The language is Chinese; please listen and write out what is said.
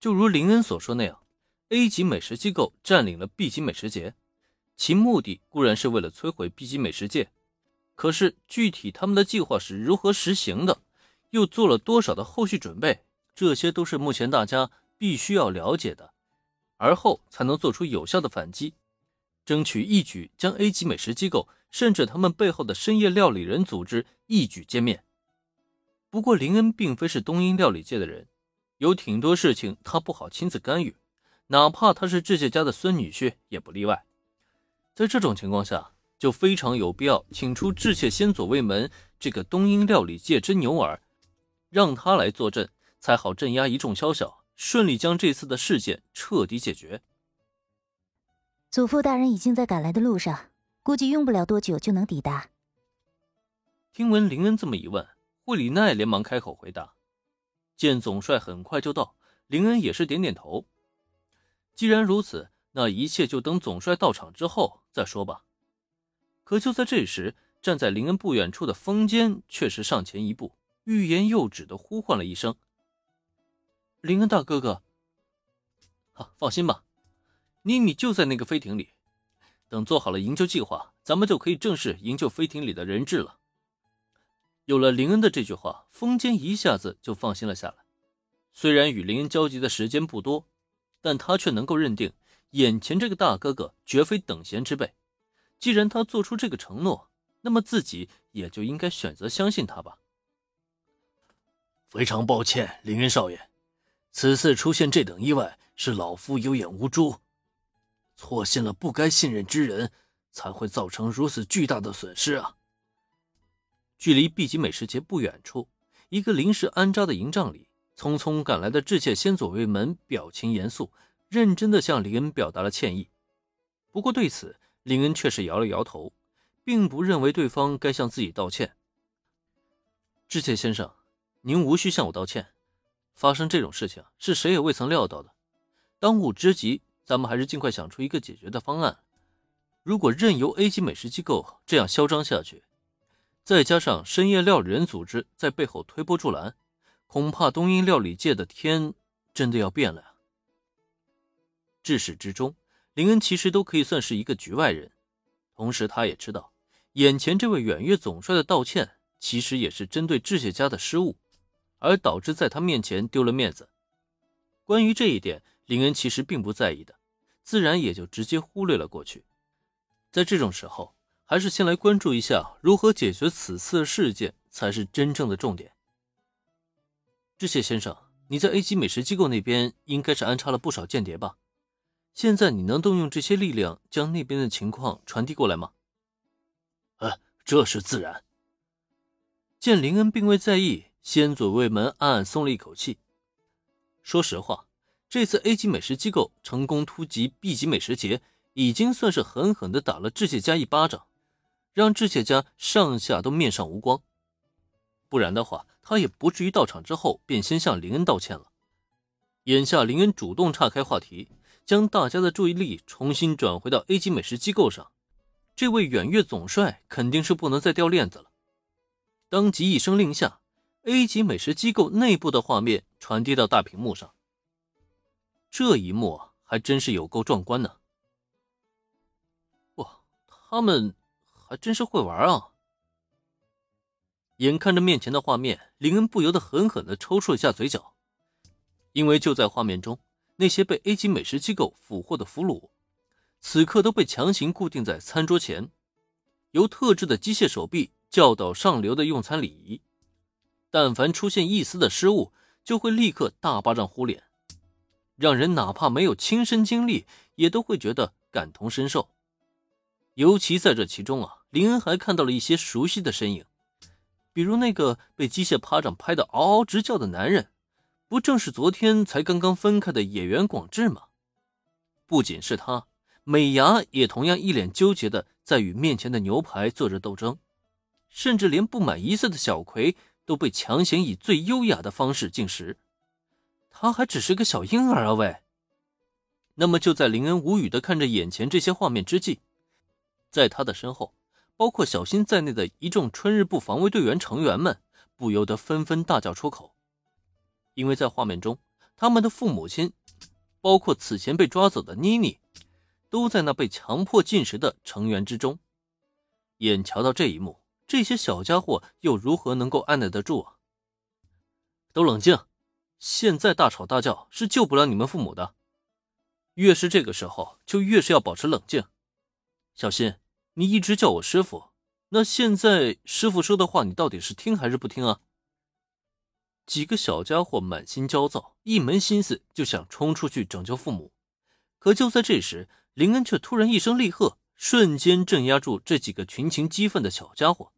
就如林恩所说那样，A 级美食机构占领了 B 级美食节，其目的固然是为了摧毁 B 级美食界，可是具体他们的计划是如何实行的，又做了多少的后续准备，这些都是目前大家必须要了解的，而后才能做出有效的反击，争取一举将 A 级美食机构甚至他们背后的深夜料理人组织一举歼灭。不过林恩并非是东瀛料理界的人。有挺多事情他不好亲自干预，哪怕他是智谢家的孙女婿也不例外。在这种情况下，就非常有必要请出智谢先左卫门这个东瀛料理界真牛耳，让他来坐镇，才好镇压一众宵小，顺利将这次的事件彻底解决。祖父大人已经在赶来的路上，估计用不了多久就能抵达。听闻林恩这么一问，惠里奈连忙开口回答。见总帅很快就到，林恩也是点点头。既然如此，那一切就等总帅到场之后再说吧。可就在这时，站在林恩不远处的风间却是上前一步，欲言又止的呼唤了一声：“林恩大哥哥。”“好，放心吧，妮妮就在那个飞艇里。等做好了营救计划，咱们就可以正式营救飞艇里的人质了。”有了林恩的这句话，风间一下子就放心了下来。虽然与林恩交集的时间不多，但他却能够认定眼前这个大哥哥绝非等闲之辈。既然他做出这个承诺，那么自己也就应该选择相信他吧。非常抱歉，林恩少爷，此次出现这等意外，是老夫有眼无珠，错信了不该信任之人，才会造成如此巨大的损失啊。距离 B 级美食节不远处，一个临时安扎的营帐里，匆匆赶来的致歉先左卫门表情严肃，认真地向林恩表达了歉意。不过对此，林恩却是摇了摇头，并不认为对方该向自己道歉。致歉先生，您无需向我道歉。发生这种事情是谁也未曾料到的。当务之急，咱们还是尽快想出一个解决的方案。如果任由 A 级美食机构这样嚣张下去，再加上深夜料理人组织在背后推波助澜，恐怕东瀛料理界的天真的要变了呀！至始至终，林恩其实都可以算是一个局外人。同时，他也知道，眼前这位远月总帅的道歉，其实也是针对智谢家的失误，而导致在他面前丢了面子。关于这一点，林恩其实并不在意的，自然也就直接忽略了过去。在这种时候。还是先来关注一下如何解决此次事件才是真正的重点。致谢先生，你在 A 级美食机构那边应该是安插了不少间谍吧？现在你能动用这些力量将那边的情况传递过来吗？呃，这是自然。见林恩并未在意，先左卫门暗暗松了一口气。说实话，这次 A 级美食机构成功突击 B 级美食节，已经算是狠狠的打了致谢家一巴掌。让智谢家上下都面上无光，不然的话，他也不至于到场之后便先向林恩道歉了。眼下林恩主动岔开话题，将大家的注意力重新转回到 A 级美食机构上，这位远月总帅肯定是不能再掉链子了。当即一声令下，A 级美食机构内部的画面传递到大屏幕上。这一幕还真是有够壮观呢！哇，他们。还真是会玩啊！眼看着面前的画面，林恩不由得狠狠地抽搐了一下嘴角，因为就在画面中，那些被 A 级美食机构俘获的俘虏，此刻都被强行固定在餐桌前，由特制的机械手臂教导上流的用餐礼仪，但凡出现一丝的失误，就会立刻大巴掌呼脸，让人哪怕没有亲身经历，也都会觉得感同身受。尤其在这其中啊，林恩还看到了一些熟悉的身影，比如那个被机械巴掌拍得嗷嗷直叫的男人，不正是昨天才刚刚分开的野原广志吗？不仅是他，美伢也同样一脸纠结的在与面前的牛排做着斗争，甚至连不满一岁的小葵都被强行以最优雅的方式进食，他还只是个小婴儿啊喂！那么就在林恩无语的看着眼前这些画面之际。在他的身后，包括小新在内的一众春日部防卫队员成员们不由得纷纷大叫出口，因为在画面中，他们的父母亲，包括此前被抓走的妮妮，都在那被强迫进食的成员之中。眼瞧到这一幕，这些小家伙又如何能够按耐得住啊？都冷静！现在大吵大叫是救不了你们父母的。越是这个时候，就越是要保持冷静。小新，你一直叫我师傅，那现在师傅说的话，你到底是听还是不听啊？几个小家伙满心焦躁，一门心思就想冲出去拯救父母。可就在这时，林恩却突然一声厉喝，瞬间镇压住这几个群情激愤的小家伙。